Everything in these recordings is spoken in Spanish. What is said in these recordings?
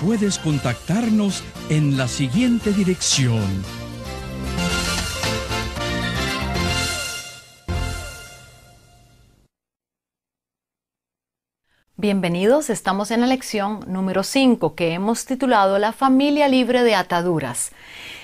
puedes contactarnos en la siguiente dirección. Bienvenidos, estamos en la lección número 5 que hemos titulado La familia libre de ataduras.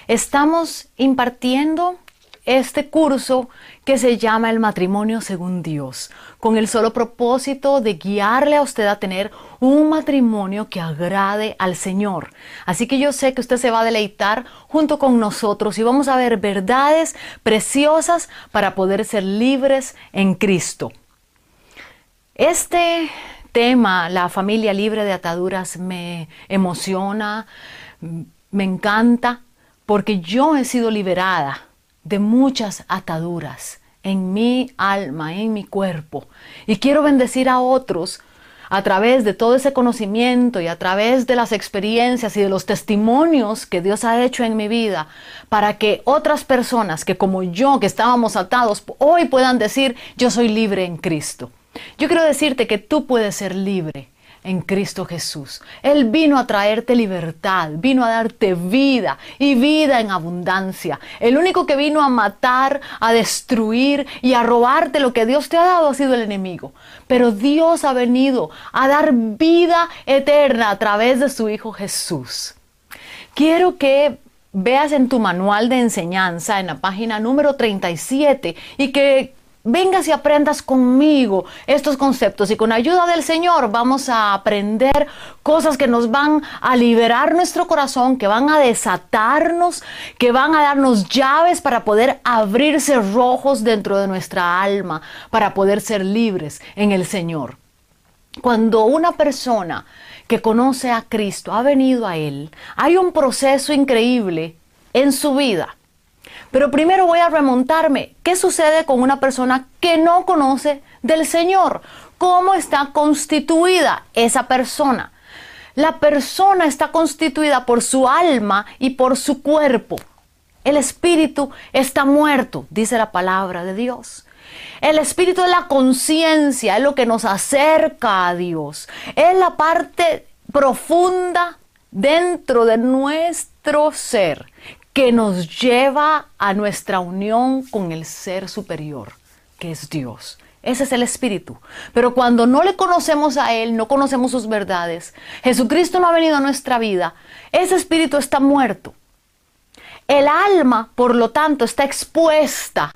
Estamos impartiendo este curso que se llama el matrimonio según Dios, con el solo propósito de guiarle a usted a tener un matrimonio que agrade al Señor. Así que yo sé que usted se va a deleitar junto con nosotros y vamos a ver verdades preciosas para poder ser libres en Cristo. Este tema, la familia libre de ataduras, me emociona, me encanta, porque yo he sido liberada de muchas ataduras en mi alma, en mi cuerpo. Y quiero bendecir a otros a través de todo ese conocimiento y a través de las experiencias y de los testimonios que Dios ha hecho en mi vida, para que otras personas que como yo, que estábamos atados, hoy puedan decir, yo soy libre en Cristo. Yo quiero decirte que tú puedes ser libre en Cristo Jesús. Él vino a traerte libertad, vino a darte vida y vida en abundancia. El único que vino a matar, a destruir y a robarte lo que Dios te ha dado ha sido el enemigo. Pero Dios ha venido a dar vida eterna a través de su Hijo Jesús. Quiero que veas en tu manual de enseñanza, en la página número 37, y que vengas y aprendas conmigo estos conceptos y con ayuda del Señor vamos a aprender cosas que nos van a liberar nuestro corazón, que van a desatarnos, que van a darnos llaves para poder abrirse rojos dentro de nuestra alma, para poder ser libres en el Señor. Cuando una persona que conoce a Cristo ha venido a Él, hay un proceso increíble en su vida pero primero voy a remontarme. ¿Qué sucede con una persona que no conoce del Señor? ¿Cómo está constituida esa persona? La persona está constituida por su alma y por su cuerpo. El espíritu está muerto, dice la palabra de Dios. El espíritu es la conciencia, es lo que nos acerca a Dios. Es la parte profunda dentro de nuestro ser que nos lleva a nuestra unión con el ser superior, que es Dios. Ese es el Espíritu. Pero cuando no le conocemos a Él, no conocemos sus verdades, Jesucristo no ha venido a nuestra vida, ese Espíritu está muerto. El alma, por lo tanto, está expuesta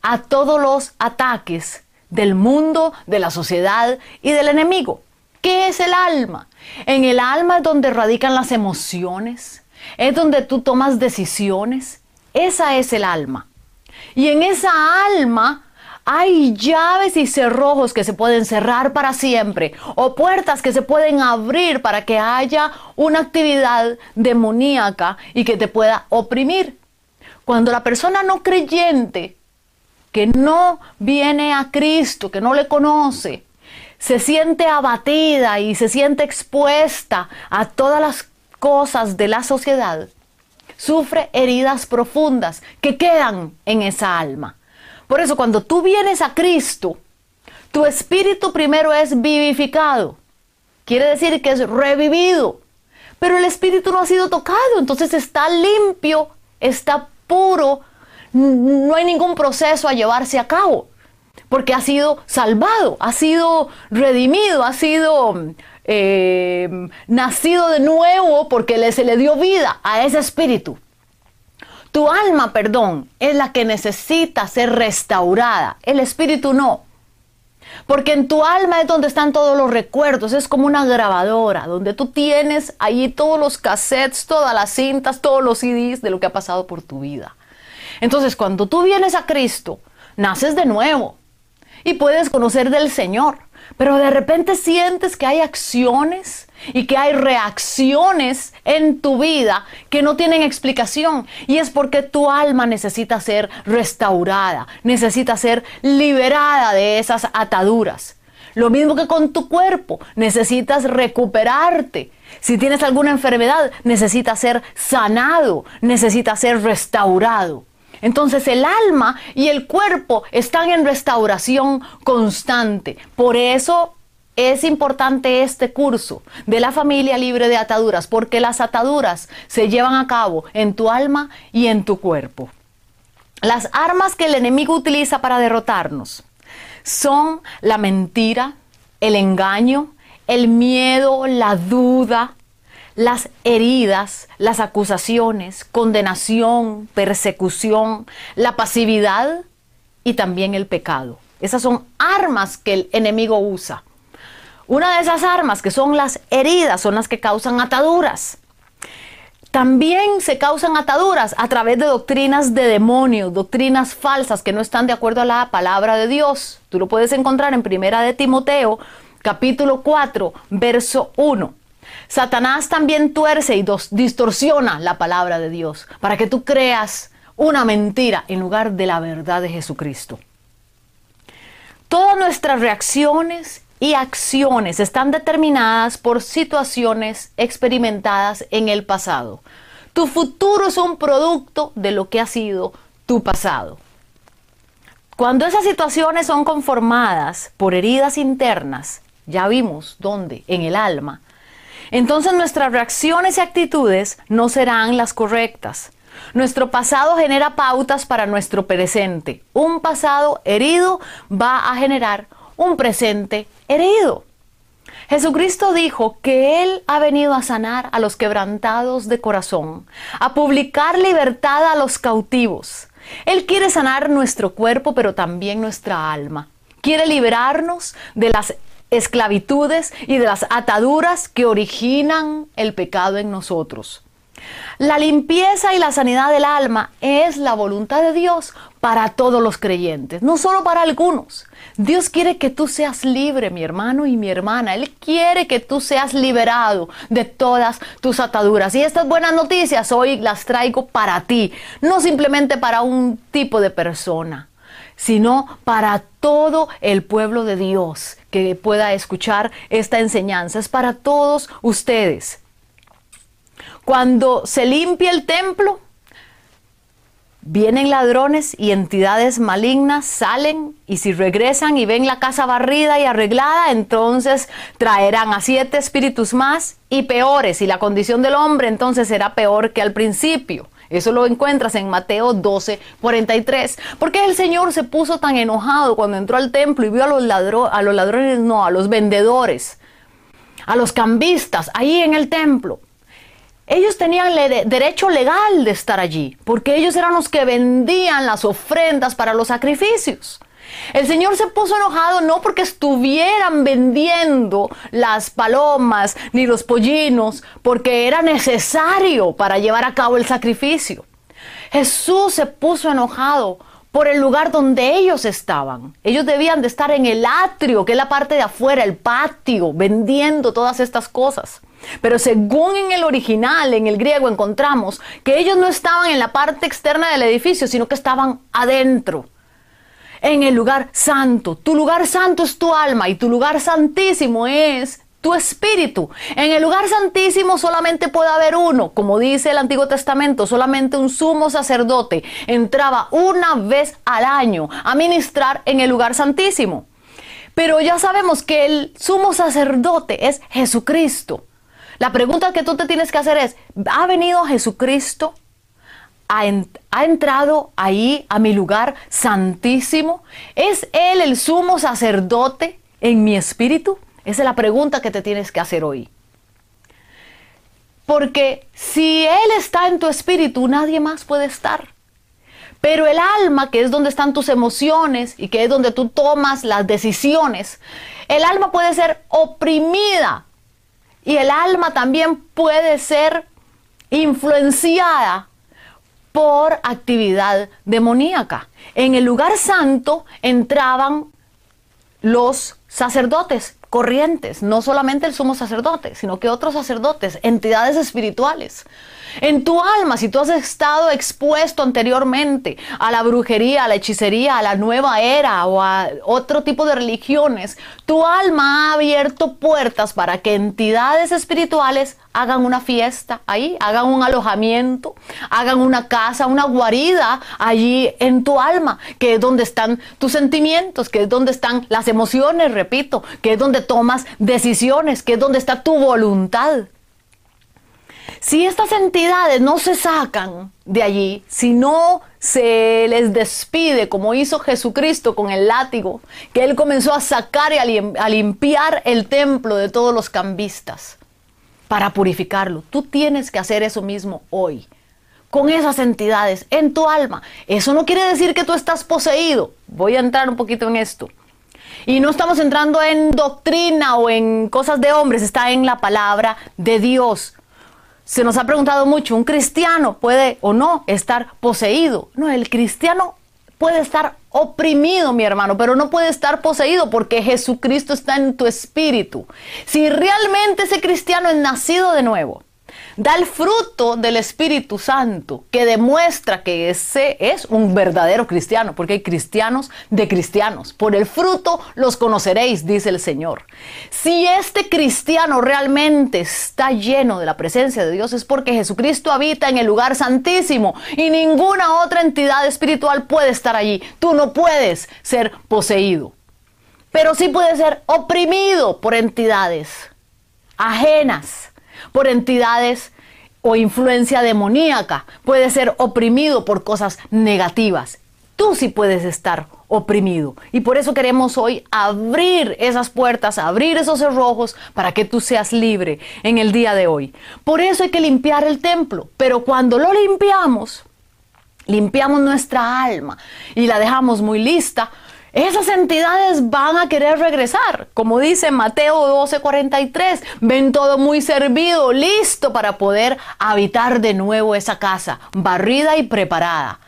a todos los ataques del mundo, de la sociedad y del enemigo. ¿Qué es el alma? En el alma es donde radican las emociones, es donde tú tomas decisiones. Esa es el alma. Y en esa alma hay llaves y cerrojos que se pueden cerrar para siempre o puertas que se pueden abrir para que haya una actividad demoníaca y que te pueda oprimir. Cuando la persona no creyente, que no viene a Cristo, que no le conoce, se siente abatida y se siente expuesta a todas las cosas de la sociedad, sufre heridas profundas que quedan en esa alma. Por eso cuando tú vienes a Cristo, tu espíritu primero es vivificado. Quiere decir que es revivido. Pero el espíritu no ha sido tocado, entonces está limpio, está puro, no hay ningún proceso a llevarse a cabo, porque ha sido salvado, ha sido redimido, ha sido eh, nacido de nuevo porque se le dio vida a ese espíritu. Tu alma, perdón, es la que necesita ser restaurada, el espíritu no. Porque en tu alma es donde están todos los recuerdos, es como una grabadora, donde tú tienes ahí todos los cassettes, todas las cintas, todos los CDs de lo que ha pasado por tu vida. Entonces, cuando tú vienes a Cristo, naces de nuevo y puedes conocer del Señor, pero de repente sientes que hay acciones y que hay reacciones en tu vida que no tienen explicación. Y es porque tu alma necesita ser restaurada, necesita ser liberada de esas ataduras. Lo mismo que con tu cuerpo, necesitas recuperarte. Si tienes alguna enfermedad, necesitas ser sanado, necesitas ser restaurado. Entonces el alma y el cuerpo están en restauración constante. Por eso es importante este curso de la familia libre de ataduras porque las ataduras se llevan a cabo en tu alma y en tu cuerpo. Las armas que el enemigo utiliza para derrotarnos son la mentira, el engaño, el miedo, la duda, las heridas, las acusaciones, condenación, persecución, la pasividad y también el pecado. Esas son armas que el enemigo usa una de esas armas, que son las heridas, son las que causan ataduras. También se causan ataduras a través de doctrinas de demonios, doctrinas falsas que no están de acuerdo a la palabra de Dios. Tú lo puedes encontrar en Primera de Timoteo, capítulo 4, verso 1. Satanás también tuerce y distorsiona la palabra de Dios para que tú creas una mentira en lugar de la verdad de Jesucristo. Todas nuestras reacciones y acciones están determinadas por situaciones experimentadas en el pasado. Tu futuro es un producto de lo que ha sido tu pasado. Cuando esas situaciones son conformadas por heridas internas, ya vimos dónde, en el alma, entonces nuestras reacciones y actitudes no serán las correctas. Nuestro pasado genera pautas para nuestro presente. Un pasado herido va a generar un presente herido. Jesucristo dijo que Él ha venido a sanar a los quebrantados de corazón, a publicar libertad a los cautivos. Él quiere sanar nuestro cuerpo, pero también nuestra alma. Quiere liberarnos de las esclavitudes y de las ataduras que originan el pecado en nosotros. La limpieza y la sanidad del alma es la voluntad de Dios para todos los creyentes, no solo para algunos. Dios quiere que tú seas libre, mi hermano y mi hermana. Él quiere que tú seas liberado de todas tus ataduras. Y estas buenas noticias hoy las traigo para ti, no simplemente para un tipo de persona sino para todo el pueblo de Dios que pueda escuchar esta enseñanza. Es para todos ustedes. Cuando se limpia el templo, vienen ladrones y entidades malignas, salen y si regresan y ven la casa barrida y arreglada, entonces traerán a siete espíritus más y peores. Y la condición del hombre entonces será peor que al principio. Eso lo encuentras en Mateo 12, 43. ¿Por qué el Señor se puso tan enojado cuando entró al templo y vio a los, a los ladrones, no, a los vendedores, a los cambistas ahí en el templo? Ellos tenían derecho legal de estar allí, porque ellos eran los que vendían las ofrendas para los sacrificios. El Señor se puso enojado no porque estuvieran vendiendo las palomas ni los pollinos, porque era necesario para llevar a cabo el sacrificio. Jesús se puso enojado por el lugar donde ellos estaban. Ellos debían de estar en el atrio, que es la parte de afuera, el patio, vendiendo todas estas cosas. Pero según en el original, en el griego, encontramos que ellos no estaban en la parte externa del edificio, sino que estaban adentro, en el lugar santo. Tu lugar santo es tu alma y tu lugar santísimo es tu espíritu. En el lugar santísimo solamente puede haber uno, como dice el Antiguo Testamento, solamente un sumo sacerdote entraba una vez al año a ministrar en el lugar santísimo. Pero ya sabemos que el sumo sacerdote es Jesucristo. La pregunta que tú te tienes que hacer es, ¿ha venido Jesucristo? ¿Ha, ¿Ha, entrado ahí a mi lugar santísimo? ¿Es Él el sumo sacerdote en mi espíritu? Esa es la pregunta que te tienes que hacer hoy. Porque si Él está en tu espíritu, nadie más puede estar. Pero el alma, que es donde están tus emociones y que es donde tú tomas las decisiones, el alma puede ser oprimida y el alma también puede ser influenciada por actividad demoníaca. En el lugar santo entraban los sacerdotes corrientes, no solamente el sumo sacerdote, sino que otros sacerdotes, entidades espirituales. En tu alma, si tú has estado expuesto anteriormente a la brujería, a la hechicería, a la nueva era o a otro tipo de religiones, tu alma ha abierto puertas para que entidades espirituales hagan una fiesta ahí, hagan un alojamiento, hagan una casa, una guarida allí en tu alma, que es donde están tus sentimientos, que es donde están las emociones, repito, que es donde tomas decisiones, que es donde está tu voluntad. Si estas entidades no se sacan de allí, si no se les despide como hizo Jesucristo con el látigo, que Él comenzó a sacar y a limpiar el templo de todos los cambistas para purificarlo, tú tienes que hacer eso mismo hoy con esas entidades en tu alma. Eso no quiere decir que tú estás poseído. Voy a entrar un poquito en esto. Y no estamos entrando en doctrina o en cosas de hombres, está en la palabra de Dios. Se nos ha preguntado mucho, ¿un cristiano puede o no estar poseído? No, el cristiano puede estar oprimido, mi hermano, pero no puede estar poseído porque Jesucristo está en tu espíritu. Si realmente ese cristiano es nacido de nuevo, da el fruto del Espíritu Santo que demuestra que ese es un verdadero cristiano, porque hay cristianos de cristianos. Por el fruto los conoceréis, dice el Señor. Si este cristiano realmente está lleno de la presencia de Dios es porque Jesucristo habita en el lugar santísimo y ninguna otra entidad espiritual puede estar allí. Tú no puedes ser poseído, pero sí puedes ser oprimido por entidades ajenas por entidades o influencia demoníaca, puede ser oprimido por cosas negativas. Tú sí puedes estar oprimido. Y por eso queremos hoy abrir esas puertas, abrir esos cerrojos para que tú seas libre en el día de hoy. Por eso hay que limpiar el templo. Pero cuando lo limpiamos, limpiamos nuestra alma y la dejamos muy lista esas entidades van a querer regresar. Como dice Mateo 12:43, ven todo muy servido, listo para poder habitar de nuevo esa casa, barrida y preparada.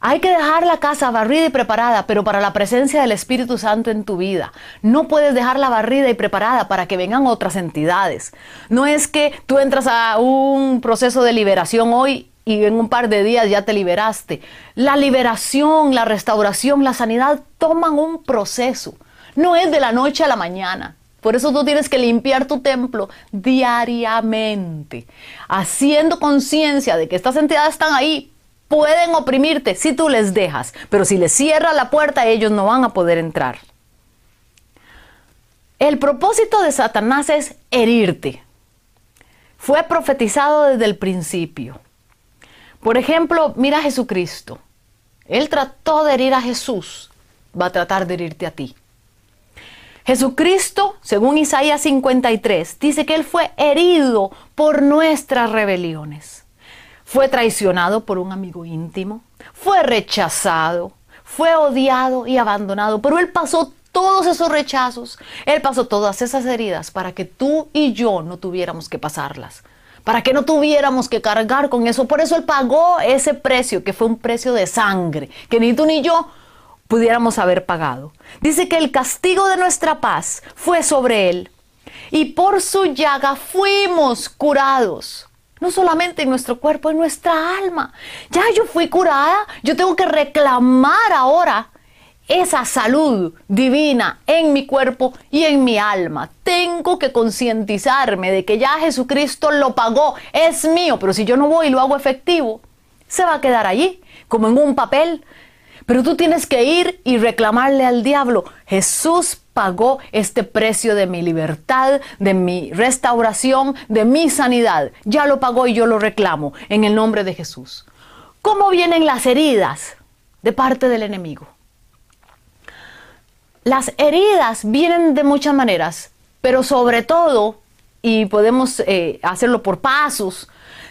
Hay que dejar la casa barrida y preparada, pero para la presencia del Espíritu Santo en tu vida. No puedes dejarla barrida y preparada para que vengan otras entidades. No es que tú entras a un proceso de liberación hoy y en un par de días ya te liberaste. La liberación, la restauración, la sanidad toman un proceso. No es de la noche a la mañana. Por eso tú tienes que limpiar tu templo diariamente, haciendo conciencia de que estas entidades están ahí. Pueden oprimirte si tú les dejas, pero si les cierras la puerta ellos no van a poder entrar. El propósito de Satanás es herirte. Fue profetizado desde el principio. Por ejemplo, mira a Jesucristo. Él trató de herir a Jesús, va a tratar de herirte a ti. Jesucristo, según Isaías 53, dice que Él fue herido por nuestras rebeliones. Fue traicionado por un amigo íntimo, fue rechazado, fue odiado y abandonado, pero Él pasó todos esos rechazos, Él pasó todas esas heridas para que tú y yo no tuviéramos que pasarlas para que no tuviéramos que cargar con eso. Por eso Él pagó ese precio, que fue un precio de sangre, que ni tú ni yo pudiéramos haber pagado. Dice que el castigo de nuestra paz fue sobre Él y por su llaga fuimos curados. No solamente en nuestro cuerpo, en nuestra alma. Ya yo fui curada, yo tengo que reclamar ahora esa salud divina en mi cuerpo y en mi alma. Tengo que concientizarme de que ya Jesucristo lo pagó, es mío, pero si yo no voy y lo hago efectivo, se va a quedar allí, como en un papel. Pero tú tienes que ir y reclamarle al diablo, Jesús pagó este precio de mi libertad, de mi restauración, de mi sanidad. Ya lo pagó y yo lo reclamo en el nombre de Jesús. ¿Cómo vienen las heridas de parte del enemigo? Las heridas vienen de muchas maneras, pero sobre todo, y podemos eh, hacerlo por pasos,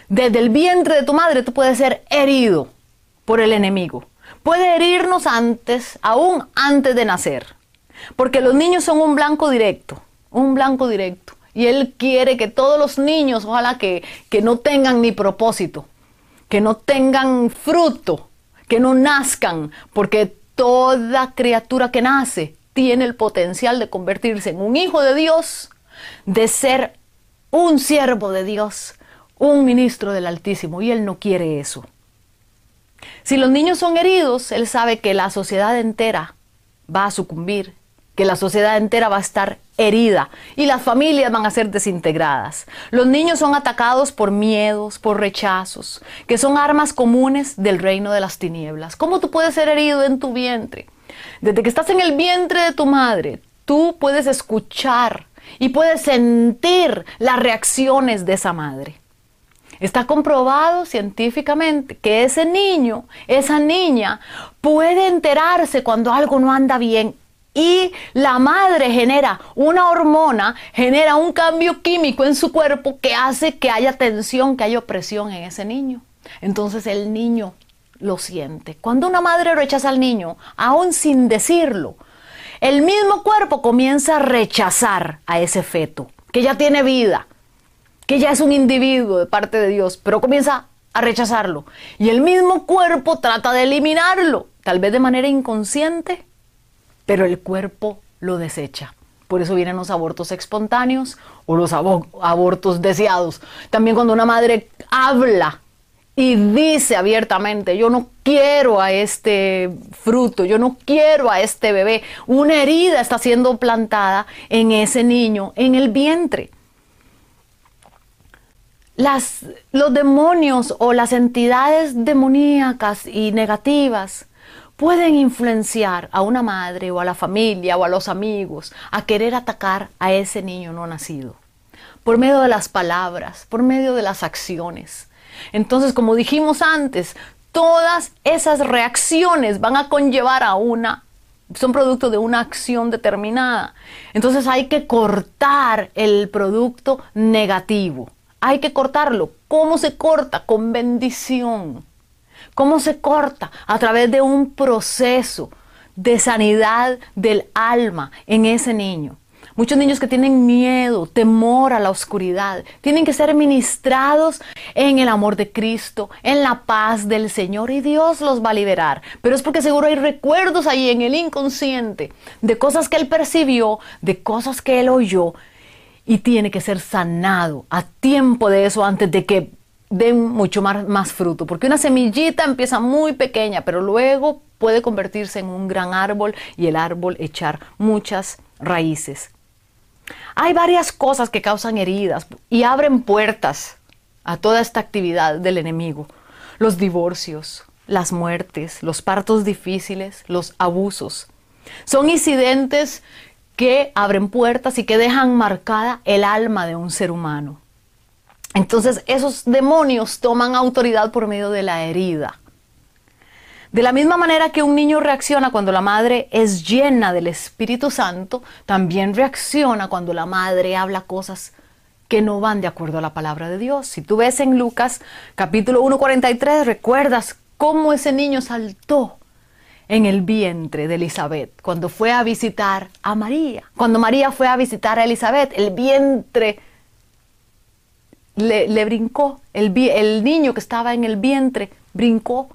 desde el vientre de tu madre tú puedes ser herido. por el enemigo. Puede herirnos antes, aún antes de nacer. Porque los niños son un blanco directo, un blanco directo. Y Él quiere que todos los niños, ojalá que, que no tengan ni propósito, que no tengan fruto, que no nazcan, porque toda criatura que nace tiene el potencial de convertirse en un hijo de Dios, de ser un siervo de Dios, un ministro del Altísimo, y Él no quiere eso. Si los niños son heridos, Él sabe que la sociedad entera va a sucumbir, que la sociedad entera va a estar herida y las familias van a ser desintegradas. Los niños son atacados por miedos, por rechazos, que son armas comunes del reino de las tinieblas. ¿Cómo tú puedes ser herido en tu vientre? Desde que estás en el vientre de tu madre, tú puedes escuchar y puedes sentir las reacciones de esa madre. Está comprobado científicamente que ese niño, esa niña, puede enterarse cuando algo no anda bien y la madre genera una hormona, genera un cambio químico en su cuerpo que hace que haya tensión, que haya opresión en ese niño. Entonces el niño lo siente. Cuando una madre rechaza al niño, aún sin decirlo, el mismo cuerpo comienza a rechazar a ese feto, que ya tiene vida, que ya es un individuo de parte de Dios, pero comienza a rechazarlo. Y el mismo cuerpo trata de eliminarlo, tal vez de manera inconsciente, pero el cuerpo lo desecha. Por eso vienen los abortos espontáneos o los abortos deseados. También cuando una madre habla y dice abiertamente, yo no quiero a este fruto, yo no quiero a este bebé, una herida está siendo plantada en ese niño, en el vientre. Las, los demonios o las entidades demoníacas y negativas pueden influenciar a una madre o a la familia o a los amigos a querer atacar a ese niño no nacido. Por medio de las palabras, por medio de las acciones. Entonces, como dijimos antes, todas esas reacciones van a conllevar a una, son producto de una acción determinada. Entonces hay que cortar el producto negativo. Hay que cortarlo. ¿Cómo se corta? Con bendición. ¿Cómo se corta? A través de un proceso de sanidad del alma en ese niño. Muchos niños que tienen miedo, temor a la oscuridad, tienen que ser ministrados en el amor de Cristo, en la paz del Señor y Dios los va a liberar. Pero es porque seguro hay recuerdos ahí en el inconsciente de cosas que Él percibió, de cosas que Él oyó y tiene que ser sanado a tiempo de eso antes de que den mucho más, más, fruto, porque una semillita empieza muy pequeña, pero luego puede convertirse en un gran árbol y el árbol echar muchas raíces. Hay varias cosas que causan heridas y abren puertas a toda esta actividad del enemigo. Los divorcios, las muertes, los partos difíciles, los abusos. Son incidentes que abren puertas y que dejan marcada el alma de un ser humano. Entonces esos demonios toman autoridad por medio de la herida. De la misma manera que un niño reacciona cuando la madre es llena del Espíritu Santo, también reacciona cuando la madre habla cosas que no van de acuerdo a la palabra de Dios. Si tú ves en Lucas capítulo 1.43, recuerdas cómo ese niño saltó en el vientre de Elizabeth cuando fue a visitar a María. Cuando María fue a visitar a Elizabeth, el vientre le, brincó, el, el niño que estaba en el vientre brincó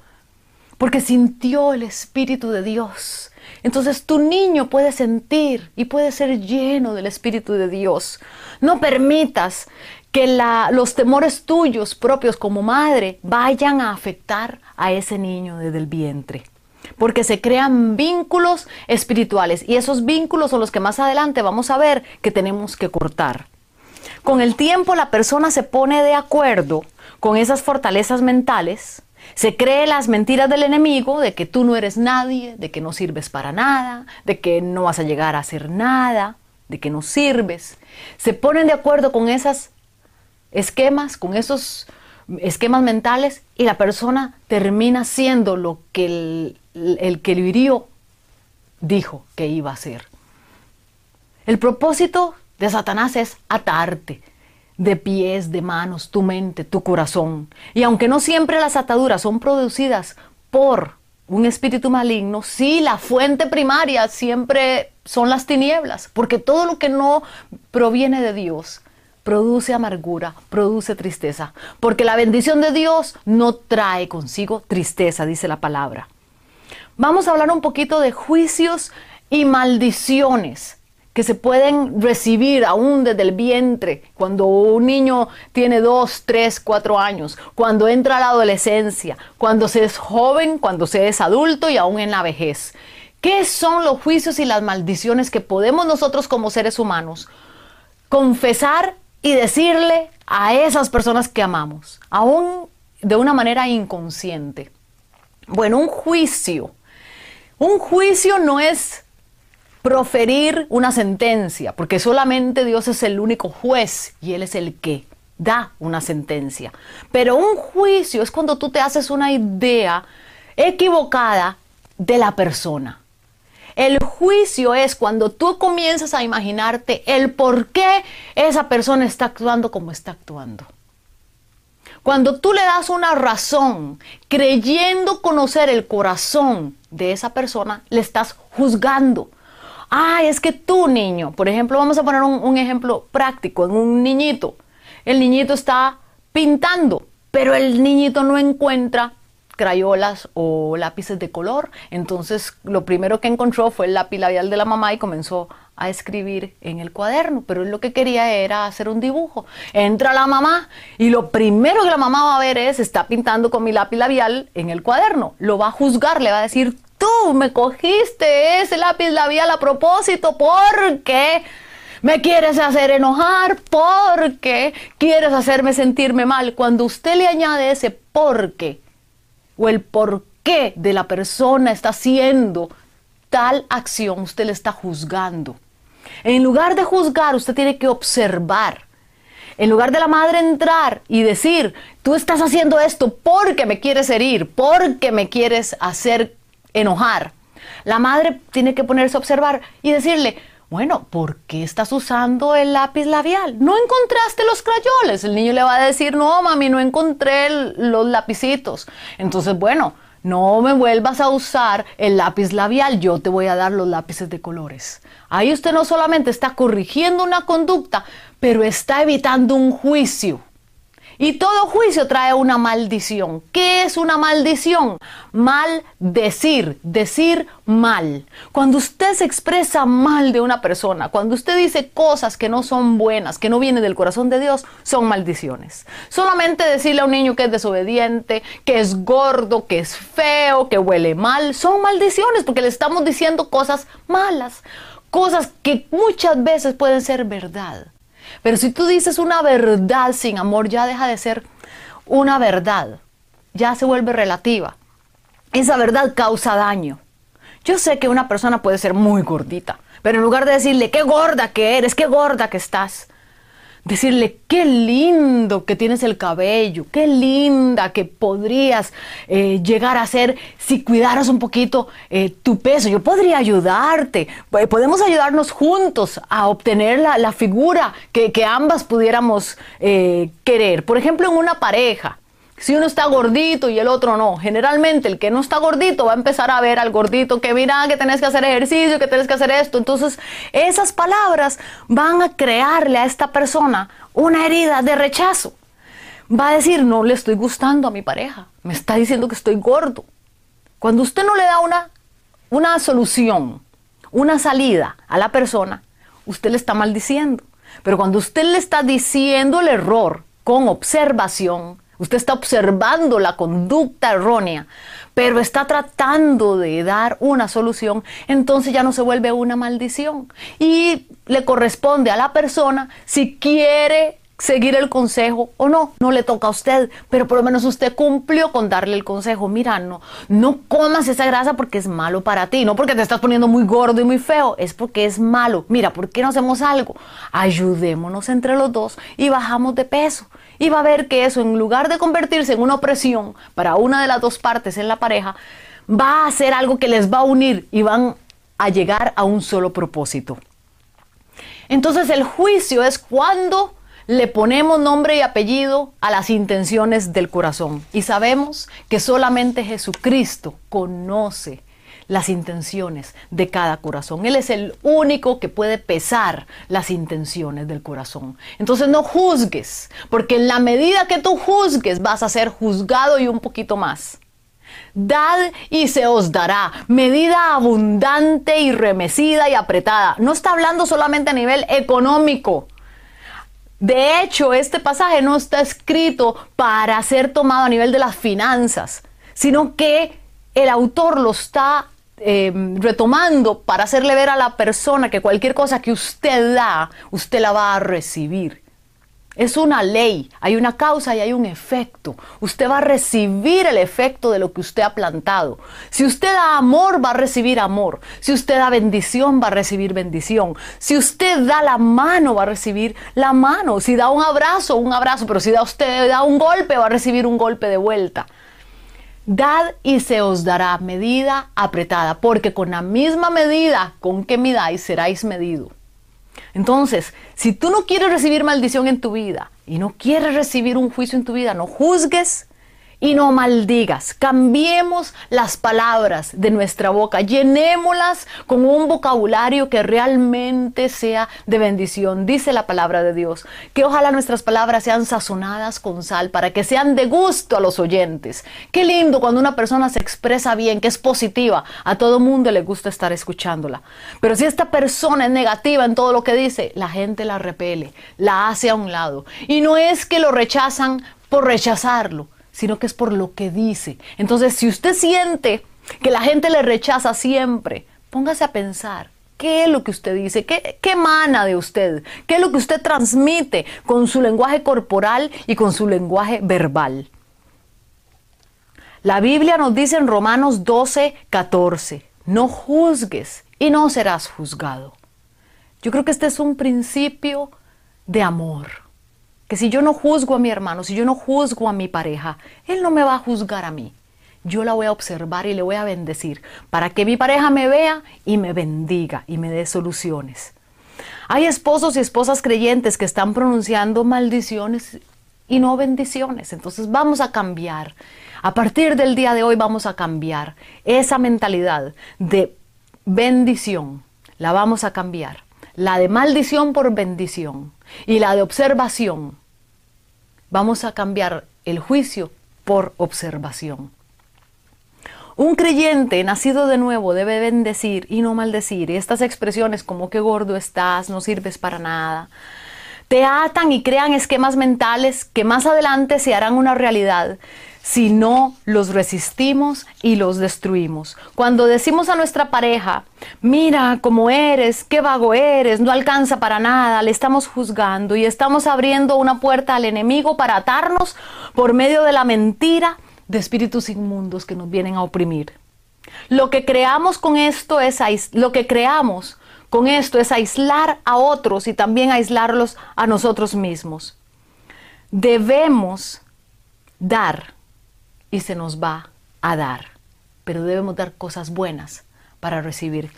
porque sintió el Espíritu de Dios. Entonces tu niño puede sentir y puede ser lleno del Espíritu de Dios. No permitas que los temores tuyos propios como madre vayan a afectar a ese niño desde el vientre. Porque se crean vínculos espirituales y esos vínculos son los que más adelante vamos a ver que tenemos que cortar. Con el tiempo la persona se pone de acuerdo con esas fortalezas mentales, se cree las mentiras del enemigo de que tú no eres nadie, de que no sirves para nada, de que no vas a llegar a hacer nada, de que no sirves. Se ponen de acuerdo con esos esquemas, con esos esquemas mentales y la persona termina siendo lo que el, que lo hirió dijo que iba a ser. El propósito de Satanás es atarte de pies, de manos, tu mente, tu corazón. Y aunque no siempre las ataduras son producidas por un espíritu maligno, sí, la fuente primaria siempre son las tinieblas, porque todo lo que no proviene de Dios produce amargura, produce tristeza, porque la bendición de Dios no trae consigo tristeza, dice la palabra. Vamos a hablar un poquito de juicios y maldiciones que se pueden recibir aún desde el vientre, cuando un niño tiene dos, tres, cuatro años, cuando entra a la adolescencia, cuando se es joven, cuando se es adulto y aún en la vejez. ¿Qué son los juicios y las maldiciones que podemos nosotros como seres humanos confesar y decirle a esas personas que amamos, aún de una manera inconsciente? Bueno, un juicio. Un juicio no es proferir una sentencia, porque solamente Dios es el único juez y Él es el que da una sentencia. Pero un juicio es cuando tú te haces una idea equivocada de la persona. El juicio es cuando tú comienzas a imaginarte el por qué esa persona está actuando como está actuando. Cuando tú le das una razón, creyendo conocer el corazón de esa persona, le estás juzgando ay, es que tú niño, por ejemplo, vamos a poner un, ejemplo práctico en un niñito. El niñito está pintando, pero el niñito no encuentra crayolas o lápices de color. Entonces lo primero que encontró fue el lápiz labial de la mamá y comenzó a escribir en el cuaderno, pero él lo que quería era hacer un dibujo. Entra la mamá y lo primero que la mamá va a ver es, está pintando con mi lápiz labial en el cuaderno. Lo va a juzgar, le va a decir, tú me cogiste ese lápiz labial a propósito porque me quieres hacer enojar, porque quieres hacerme sentirme mal. Cuando usted le añade ese porque o el por qué de la persona está haciendo tal acción, usted le está juzgando. En lugar de juzgar, usted tiene que observar. En lugar de la madre entrar y decir, tú estás haciendo esto porque me quieres herir, porque me quieres hacer enojar. La madre tiene que ponerse a observar y decirle, bueno, ¿por qué estás usando el lápiz labial? ¿No encontraste los crayoles? El niño le va a decir, no, mami, no encontré los lapicitos. Entonces, bueno, no me vuelvas a usar el lápiz labial, yo te voy a dar los lápices de colores. Ahí usted no solamente está corrigiendo una conducta, pero está evitando un juicio. Y todo juicio trae una maldición. ¿Qué es una maldición? Mal decir, decir mal. Cuando usted se expresa mal de una persona, cuando usted dice cosas que no son buenas, que no vienen del corazón de Dios, son maldiciones. Solamente decirle a un niño que es desobediente, que es gordo, que es feo, que huele mal, son maldiciones porque le estamos diciendo cosas malas, cosas que muchas veces pueden ser verdad. Pero si tú dices una verdad sin amor, ya deja de ser una verdad, ya se vuelve relativa. Esa verdad causa daño. Yo sé que una persona puede ser muy gordita, pero en lugar de decirle, qué gorda que eres, qué gorda que estás, decirle qué lindo que tienes el cabello, qué linda que podrías eh, llegar a ser si cuidaras un poquito eh, tu peso. Yo podría ayudarte, podemos ayudarnos juntos a obtener la, figura que, ambas pudiéramos eh, querer. Por ejemplo, en una pareja. Si uno está gordito y el otro no, generalmente el que no está gordito va a empezar a ver al gordito que mira que tenés que hacer ejercicio, que tenés que hacer esto. Entonces, esas palabras van a crearle a esta persona una herida de rechazo. Va a decir, no le estoy gustando a mi pareja, me está diciendo que estoy gordo. Cuando usted no le da una, una solución, una salida a la persona, usted le está maldiciendo. Pero cuando usted le está diciendo el error con observación, Usted está observando la conducta errónea, pero está tratando de dar una solución, entonces ya no se vuelve una maldición. Y le corresponde a la persona si quiere seguir el consejo o no, no le toca a usted, pero por lo menos usted cumplió con darle el consejo. Mira, no, no comas esa grasa porque es malo para ti, no porque te estás poniendo muy gordo y muy feo, es porque es malo. Mira, ¿por qué no hacemos algo? Ayudémonos entre los dos y bajamos de peso. Y va a ver que eso, en lugar de convertirse en una opresión para una de las dos partes en la pareja, va a ser algo que les va a unir y van a llegar a un solo propósito. Entonces el juicio es cuando le ponemos nombre y apellido a las intenciones del corazón. Y sabemos que solamente Jesucristo conoce las intenciones de cada corazón. Él es el único que puede pesar las intenciones del corazón. Entonces no juzgues, porque en la medida que tú juzgues vas a ser juzgado y un poquito más. Dad y se os dará. Medida abundante y remecida y apretada. No está hablando solamente a nivel económico. De hecho, este pasaje no está escrito para ser tomado a nivel de las finanzas, sino que el autor lo está Em, retomando para hacerle ver a la persona que cualquier cosa que usted da, usted la va a recibir. Es una ley, hay una causa y hay un efecto. Usted va a recibir el efecto de lo que usted ha plantado. Si usted da amor, va a recibir amor. Si usted da bendición, va a recibir bendición. Si usted da la mano, va a recibir la mano. Si da un abrazo, un abrazo. Pero si da usted da un golpe, va a recibir un golpe de vuelta. Dad y se os dará medida apretada, porque con la misma medida con que midáis seráis medido. Entonces, si tú no quieres recibir maldición en tu vida y no quieres recibir un juicio en tu vida, no juzgues y no maldigas. Cambiemos las palabras de nuestra boca, llenémoslas con un vocabulario que realmente sea de bendición. Dice la palabra de Dios, que ojalá nuestras palabras sean sazonadas con sal para que sean de gusto a los oyentes. Qué lindo cuando una persona se expresa bien, que es positiva, a todo mundo le gusta estar escuchándola. Pero si esta persona es negativa en todo lo que dice, la gente la repele, la hace a un lado. Y no es que lo rechazan por rechazarlo, sino que es por lo que dice. Entonces, si usted siente que la gente le rechaza siempre, póngase a pensar. ¿Qué es lo que usted dice? ¿Qué, ¿Qué emana de usted? ¿Qué es lo que usted transmite con su lenguaje corporal y con su lenguaje verbal? La Biblia nos dice en Romanos 12, 14, no juzgues y no serás juzgado. Yo creo que este es un principio de amor que si yo no juzgo a mi hermano, si yo no juzgo a mi pareja, él no me va a juzgar a mí. Yo la voy a observar y le voy a bendecir para que mi pareja me vea y me bendiga y me dé soluciones. Hay esposos y esposas creyentes que están pronunciando maldiciones y no bendiciones. Entonces vamos a cambiar. A partir del día de hoy vamos a cambiar esa mentalidad de bendición. La vamos a cambiar. La de maldición por bendición y la de observación, vamos a cambiar el juicio por observación. Un creyente nacido de nuevo debe bendecir y no maldecir. Y estas expresiones como que gordo estás, no sirves para nada, te atan y crean esquemas mentales que más adelante se harán una realidad si no los resistimos y los destruimos. Cuando decimos a nuestra pareja, mira cómo eres, qué vago eres, no alcanza para nada, le estamos juzgando y estamos abriendo una puerta al enemigo para atarnos por medio de la mentira de espíritus inmundos que nos vienen a oprimir. Lo que creamos con esto es lo que creamos con esto es aislar a otros y también aislarlos a nosotros mismos. Debemos dar y se nos va a dar. Pero debemos dar cosas buenas para recibir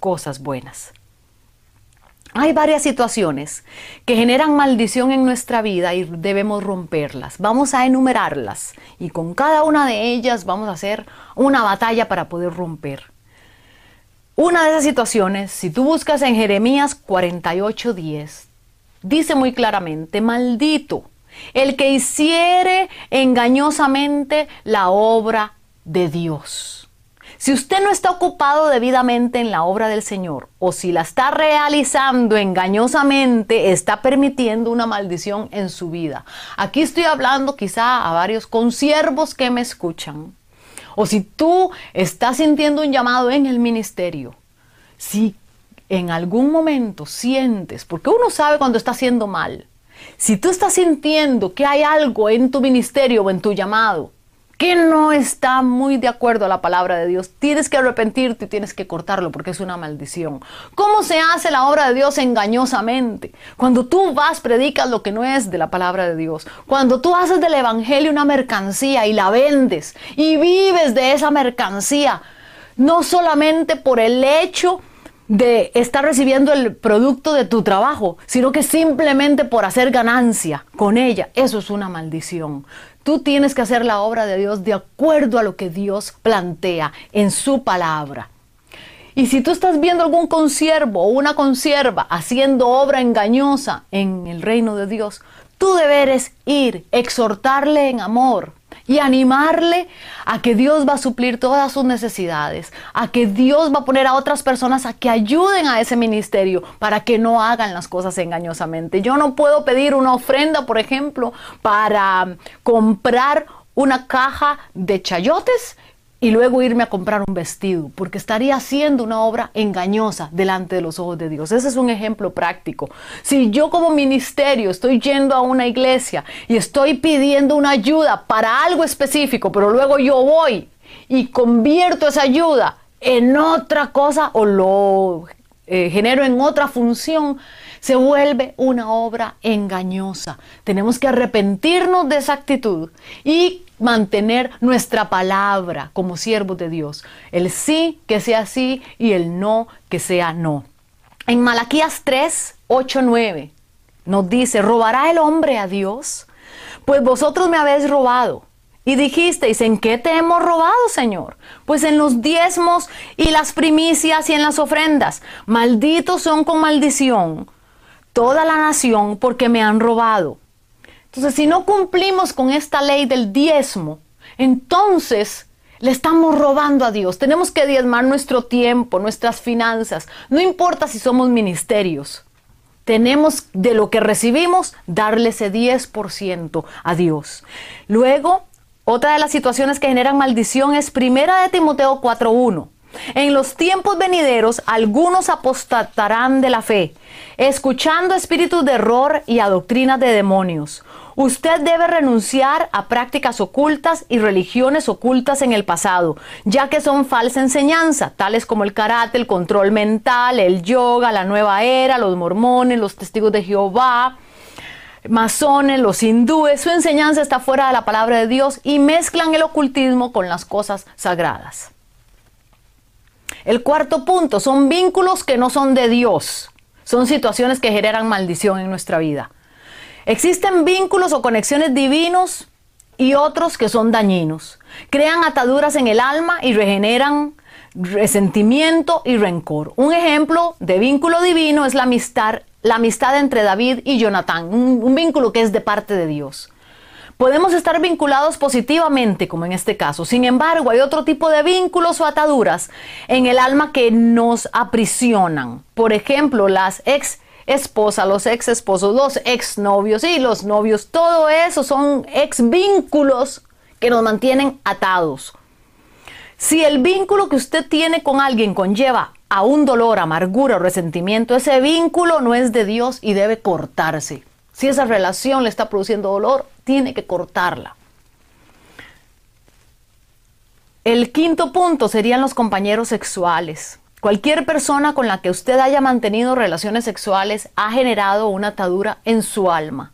cosas buenas. Hay varias situaciones que generan maldición en nuestra vida y debemos romperlas. Vamos a enumerarlas y con cada una de ellas vamos a hacer una batalla para poder romper. Una de esas situaciones, si tú buscas en Jeremías 48:10, dice muy claramente, maldito el que hiciere engañosamente la obra de Dios. Si usted no está ocupado debidamente en la obra del Señor o si la está realizando engañosamente, está permitiendo una maldición en su vida. Aquí estoy hablando quizá a varios consiervos que me escuchan. O si tú estás sintiendo un llamado en el ministerio, si en algún momento sientes, porque uno sabe cuando está haciendo mal, si tú estás sintiendo que hay algo en tu ministerio o en tu llamado que no está muy de acuerdo a la palabra de Dios, tienes que arrepentirte y tienes que cortarlo porque es una maldición. ¿Cómo se hace la obra de Dios engañosamente? Cuando tú vas, predicas lo que no es de la palabra de Dios. Cuando tú haces del Evangelio una mercancía y la vendes y vives de esa mercancía, no solamente por el hecho de estar recibiendo el producto de tu trabajo, sino que simplemente por hacer ganancia con ella. Eso es una maldición. Tú tienes que hacer la obra de Dios de acuerdo a lo que Dios plantea en su palabra. Y si tú estás viendo algún consiervo o una consierva haciendo obra engañosa en el reino de Dios, tu deber es ir, exhortarle en amor, y animarle a que Dios va a suplir todas sus necesidades, a que Dios va a poner a otras personas a que ayuden a ese ministerio para que no hagan las cosas engañosamente. Yo no puedo pedir una ofrenda, por ejemplo, para comprar una caja de chayotes y luego irme a comprar un vestido, porque estaría haciendo una obra engañosa delante de los ojos de Dios. Ese es un ejemplo práctico. Si yo como ministerio estoy yendo a una iglesia y estoy pidiendo una ayuda para algo específico, pero luego yo voy y convierto esa ayuda en otra cosa o lo eh, genero en otra función, se vuelve una obra engañosa. Tenemos que arrepentirnos de esa actitud y mantener nuestra palabra como siervos de Dios. El sí que sea sí y el no que sea no. En Malaquías 3, 8, 9 nos dice, ¿robará el hombre a Dios? Pues vosotros me habéis robado. Y dijisteis, ¿en qué te hemos robado, Señor? Pues en los diezmos y las primicias y en las ofrendas. Malditos son con maldición toda la nación porque me han robado. Entonces, si no cumplimos con esta ley del diezmo, entonces le estamos robando a Dios. Tenemos que diezmar nuestro tiempo, nuestras finanzas. No importa si somos ministerios. Tenemos de lo que recibimos darle ese 10% a Dios. Luego, otra de las situaciones que generan maldición es primera de Timoteo 4.1. En los tiempos venideros algunos apostatarán de la fe, escuchando espíritus de error y a doctrinas de demonios. Usted debe renunciar a prácticas ocultas y religiones ocultas en el pasado, ya que son falsa enseñanza, tales como el karate, el control mental, el yoga, la nueva era, los mormones, los testigos de Jehová, masones, los hindúes. Su enseñanza está fuera de la palabra de Dios y mezclan el ocultismo con las cosas sagradas. El cuarto punto son vínculos que no son de Dios. Son situaciones que generan maldición en nuestra vida. Existen vínculos o conexiones divinos y otros que son dañinos. Crean ataduras en el alma y regeneran resentimiento y rencor. Un ejemplo de vínculo divino es la amistad, entre David y Jonatán, un vínculo que es de parte de Dios. Podemos estar vinculados positivamente, como en este caso. Sin embargo, hay otro tipo de vínculos o ataduras en el alma que nos aprisionan. Por ejemplo, las ex esposas, los ex esposos, los ex novios y los novios. Todo eso son ex vínculos que nos mantienen atados. Si el vínculo que usted tiene con alguien conlleva a un dolor, amargura o resentimiento, ese vínculo no es de Dios y debe cortarse. Si esa relación le está produciendo dolor, tiene que cortarla. El quinto punto serían los compañeros sexuales. Cualquier persona con la que usted haya mantenido relaciones sexuales ha generado una atadura en su alma.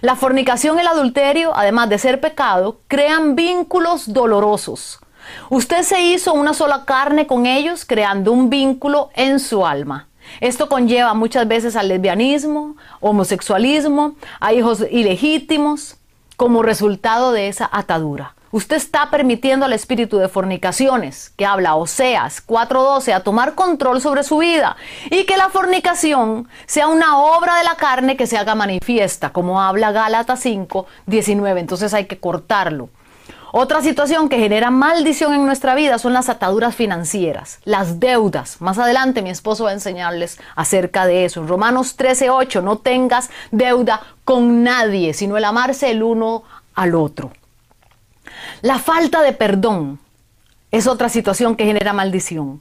La fornicación y el adulterio, además de ser pecado, crean vínculos dolorosos. Usted se hizo una sola carne con ellos creando un vínculo en su alma. Esto conlleva muchas veces al lesbianismo, homosexualismo, a hijos ilegítimos, como resultado de esa atadura. Usted está permitiendo al espíritu de fornicaciones, que habla Oseas 4:12, a tomar control sobre su vida y que la fornicación sea una obra de la carne que se haga manifiesta, como habla Gálatas 5:19. Entonces hay que cortarlo. Otra situación que genera maldición en nuestra vida son las ataduras financieras, las deudas. Más adelante mi esposo va a enseñarles acerca de eso. En Romanos 13:8, no tengas deuda con nadie, sino el amarse el uno al otro. La falta de perdón es otra situación que genera maldición.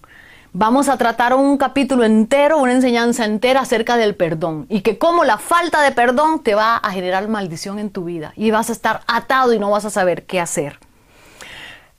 Vamos a tratar un capítulo entero, una enseñanza entera acerca del perdón y que cómo la falta de perdón te va a generar maldición en tu vida y vas a estar atado y no vas a saber qué hacer.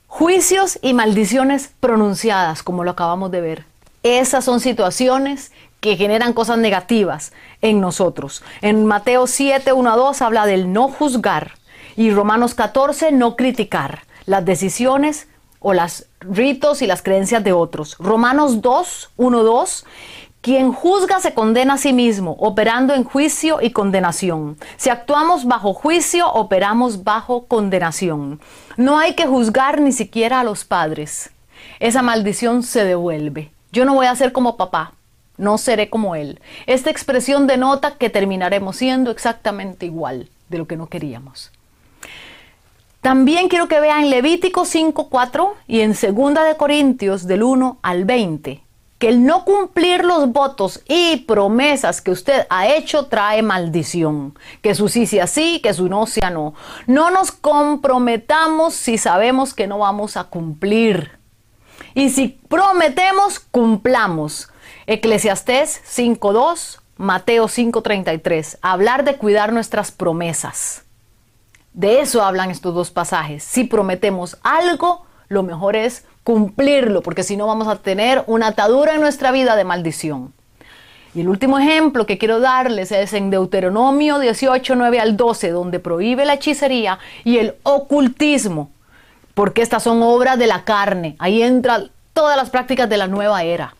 Juicios y maldiciones pronunciadas, como lo acabamos de ver. Esas son situaciones que generan cosas negativas en nosotros. En Mateo 7, 1 a 2 habla del no juzgar y Romanos 14, no criticar las decisiones o los ritos y las creencias de otros. Romanos 2, 1, 2. Quien juzga se condena a sí mismo, operando en juicio y condenación. Si actuamos bajo juicio, operamos bajo condenación. No hay que juzgar ni siquiera a los padres. Esa maldición se devuelve. Yo no voy a ser como papá, no seré como él. Esta expresión denota que terminaremos siendo exactamente igual de lo que no queríamos. También quiero que vean Levítico 5.4 y en 2 de Corintios del 1 al 20 que el no cumplir los votos y promesas que usted ha hecho trae maldición. Que su sí sea sí, que su no sea no. No nos comprometamos si sabemos que no vamos a cumplir. Y si prometemos, cumplamos. Eclesiastés 5.2, Mateo 5.33. Hablar de cuidar nuestras promesas. De eso hablan estos dos pasajes. Si prometemos algo, lo mejor es cumplirlo, porque si no vamos a tener una atadura en nuestra vida de maldición. Y el último ejemplo que quiero darles es en Deuteronomio 18, 9 al 12, donde prohíbe la hechicería y el ocultismo, porque estas son obras de la carne. Ahí entran todas las prácticas de la nueva era.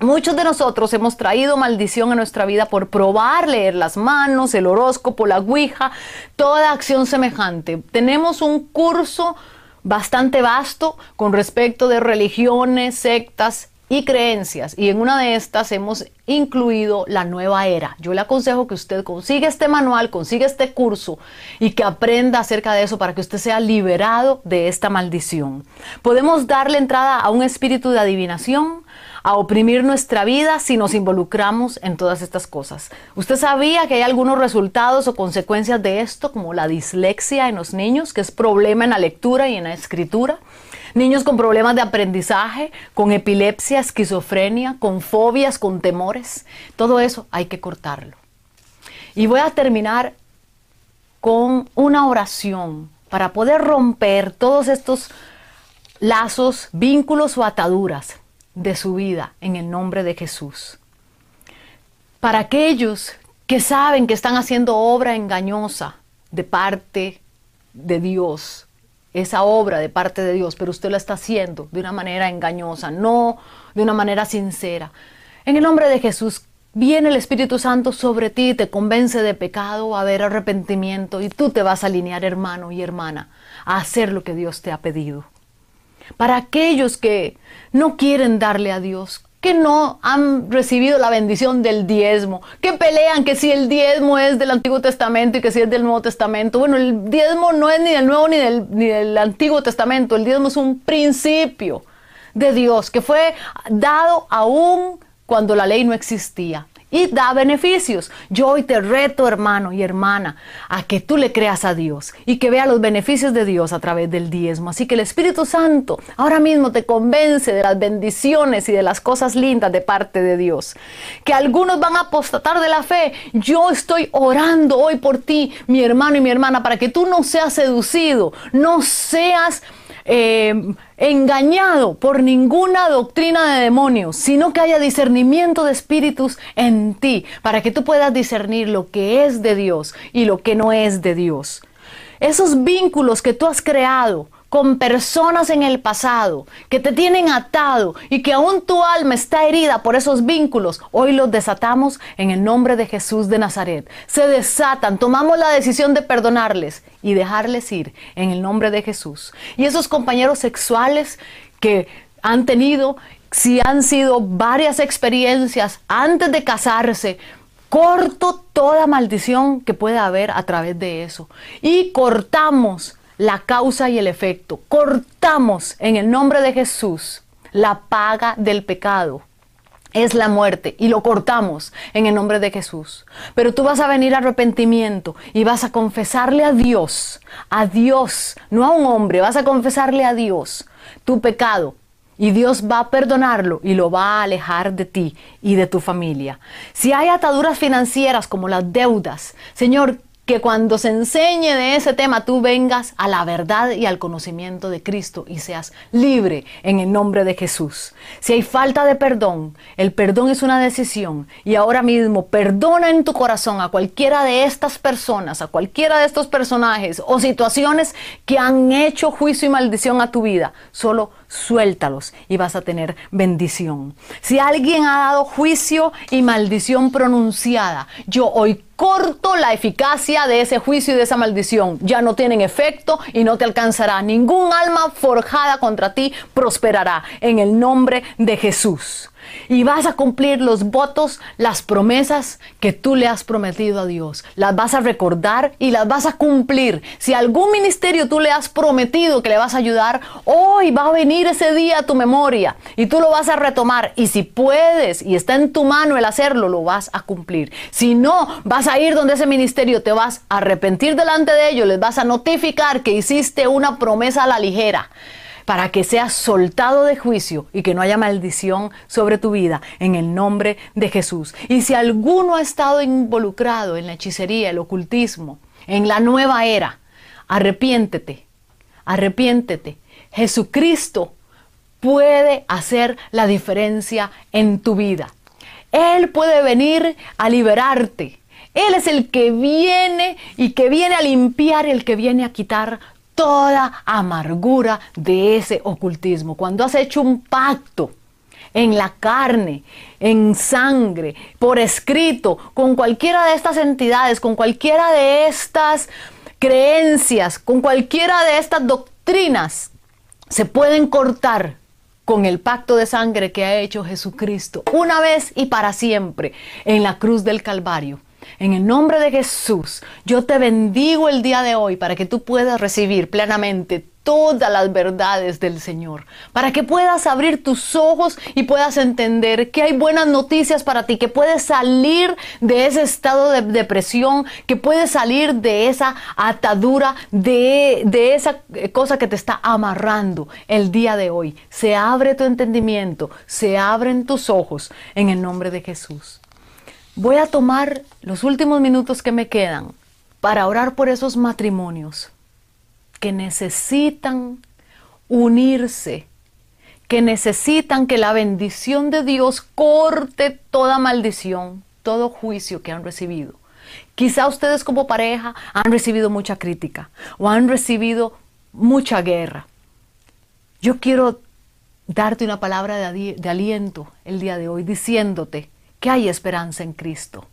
Muchos de nosotros hemos traído maldición a nuestra vida por probar leer las manos, el horóscopo, la ouija, toda acción semejante. Tenemos un curso bastante vasto con respecto de religiones, sectas y creencias. Y en una de estas hemos incluido la nueva era. Yo le aconsejo que usted consiga este manual, consiga este curso y que aprenda acerca de eso para que usted sea liberado de esta maldición. Podemos darle entrada a un espíritu de adivinación, a oprimir nuestra vida si nos involucramos en todas estas cosas. ¿Usted sabía que hay algunos resultados o consecuencias de esto, como la dislexia en los niños, que es problema en la lectura y en la escritura? Niños con problemas de aprendizaje, con epilepsia, esquizofrenia, con fobias, con temores. Todo eso hay que cortarlo. Y voy a terminar con una oración para poder romper todos estos lazos, vínculos o ataduras de su vida en el nombre de Jesús. Para aquellos que saben que están haciendo obra engañosa de parte de Dios, esa obra de parte de Dios, pero usted la está haciendo de una manera engañosa, no de una manera sincera. En el nombre de Jesús viene el Espíritu Santo sobre ti, te convence de pecado, a ver arrepentimiento y tú te vas a alinear, hermano y hermana, a hacer lo que Dios te ha pedido para aquellos que no quieren darle a Dios, que no han recibido la bendición del diezmo, que pelean que si el diezmo es del Antiguo Testamento y que si es del Nuevo Testamento. Bueno, el diezmo no es ni del Nuevo ni del, Antiguo Testamento, el diezmo es un principio de Dios que fue dado aún cuando la ley no existía y da beneficios. Yo hoy te reto, hermano y hermana, a que tú le creas a Dios y que vea los beneficios de Dios a través del diezmo. Así que el Espíritu Santo ahora mismo te convence de las bendiciones y de las cosas lindas de parte de Dios. Que algunos van a apostatar de la fe. Yo estoy orando hoy por ti, mi hermano y mi hermana, para que tú no seas seducido, no seas eh, engañado por ninguna doctrina de demonios, sino que haya discernimiento de espíritus en ti, para que tú puedas discernir lo que es de Dios y lo que no es de Dios. Esos vínculos que tú has creado, con personas en el pasado que te tienen atado y que aún tu alma está herida por esos vínculos, hoy los desatamos en el nombre de Jesús de Nazaret. Se desatan, tomamos la decisión de perdonarles y dejarles ir en el nombre de Jesús. Y esos compañeros sexuales que han tenido, si han sido varias experiencias antes de casarse, corto toda maldición que pueda haber a través de eso. Y cortamos la causa y el efecto. Cortamos en el nombre de Jesús la paga del pecado. Es la muerte y lo cortamos en el nombre de Jesús. Pero tú vas a venir a arrepentimiento y vas a confesarle a Dios, a Dios, no a un hombre, vas a confesarle a Dios tu pecado, y Dios va a perdonarlo y lo va a alejar de ti y de tu familia. Si hay ataduras financieras como las deudas, Señor, que cuando se enseñe de ese tema tú vengas a la verdad y al conocimiento de Cristo y seas libre en el nombre de Jesús. Si hay falta de perdón, el perdón es una decisión y ahora mismo perdona en tu corazón a cualquiera de estas personas, a cualquiera de estos personajes o situaciones que han hecho juicio y maldición a tu vida. Solo suéltalos y vas a tener bendición. Si alguien ha dado juicio y maldición pronunciada, yo hoy corto la eficacia de ese juicio y de esa maldición. Ya no tienen efecto y no te alcanzará. Ningún alma forjada contra ti prosperará en el nombre de Jesús y vas a cumplir los votos, las promesas que tú le has prometido a Dios. Las vas a recordar y las vas a cumplir. Si algún ministerio tú le has prometido que le vas a ayudar, hoy va a venir ese día a tu memoria y tú lo vas a retomar. Y si puedes y está en tu mano el hacerlo, lo vas a cumplir. Si no, vas a ir donde ese ministerio, te vas a arrepentir delante de ellos, les vas a notificar que hiciste una promesa a la ligera para que seas soltado de juicio y que no haya maldición sobre tu vida en el nombre de Jesús. Y si alguno ha estado involucrado en la hechicería, el ocultismo, en la nueva era, arrepiéntete, arrepiéntete. Jesucristo puede hacer la diferencia en tu vida. Él puede venir a liberarte. Él es el que viene y que viene a limpiar, el que viene a quitar toda amargura de ese ocultismo. Cuando has hecho un pacto en la carne, en sangre, por escrito, con cualquiera de estas entidades, con cualquiera de estas creencias, con cualquiera de estas doctrinas, se pueden cortar con el pacto de sangre que ha hecho Jesucristo una vez y para siempre en la cruz del Calvario. En el nombre de Jesús, yo te bendigo el día de hoy para que tú puedas recibir plenamente todas las verdades del Señor, para que puedas abrir tus ojos y puedas entender que hay buenas noticias para ti, que puedes salir de ese estado de depresión, que puedes salir de esa atadura, de, de esa cosa que te está amarrando el día de hoy. Se abre tu entendimiento, se abren tus ojos en el nombre de Jesús. Voy a tomar los últimos minutos que me quedan para orar por esos matrimonios que necesitan unirse, que necesitan que la bendición de Dios corte toda maldición, todo juicio que han recibido. Quizá ustedes como pareja han recibido mucha crítica o han recibido mucha guerra. Yo quiero darte una palabra de, de aliento el día de hoy diciéndote, que hay esperanza en Cristo,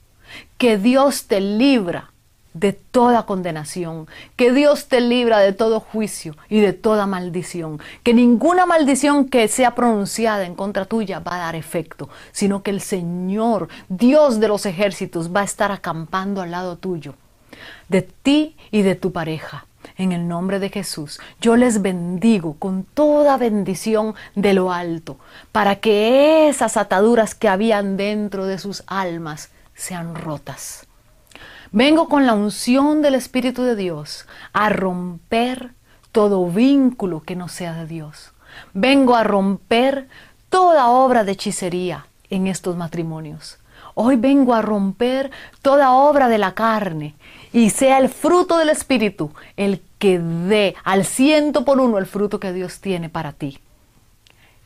que Dios te libra de toda condenación, que Dios te libra de todo juicio y de toda maldición, que ninguna maldición que sea pronunciada en contra tuya va a dar efecto, sino que el Señor, Dios de los ejércitos, va a estar acampando al lado tuyo, de ti y de tu pareja en el nombre de Jesús, yo les bendigo con toda bendición de lo alto, para que esas ataduras que habían dentro de sus almas sean rotas. Vengo con la unción del Espíritu de Dios a romper todo vínculo que no sea de Dios. Vengo a romper toda obra de hechicería en estos matrimonios. Hoy vengo a romper toda obra de la carne y sea el fruto del Espíritu el que dé al ciento por uno el fruto que Dios tiene para ti.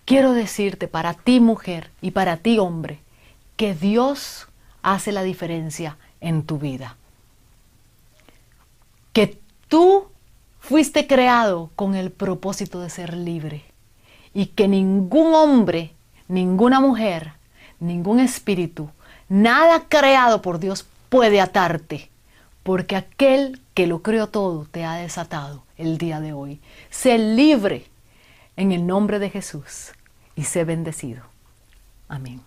Quiero decirte para ti mujer y para ti hombre que Dios hace la diferencia en tu vida. Que tú fuiste creado con el propósito de ser libre y que ningún hombre, ninguna mujer, ningún espíritu, nada creado por Dios puede atarte porque aquel que lo creó todo te ha desatado el día de hoy. Sé libre en el nombre de Jesús y sé bendecido. Amén.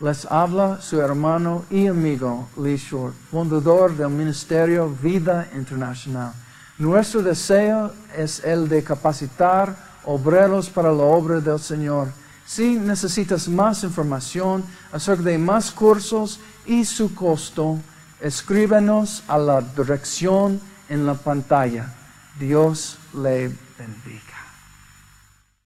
Les habla su hermano y amigo Lee Short, fundador del Ministerio Vida Internacional. Nuestro deseo es el de capacitar obreros para la obra del Señor. Si necesitas más información acerca de más cursos y su costo, escríbenos a la dirección en la pantalla. Dios le bendiga.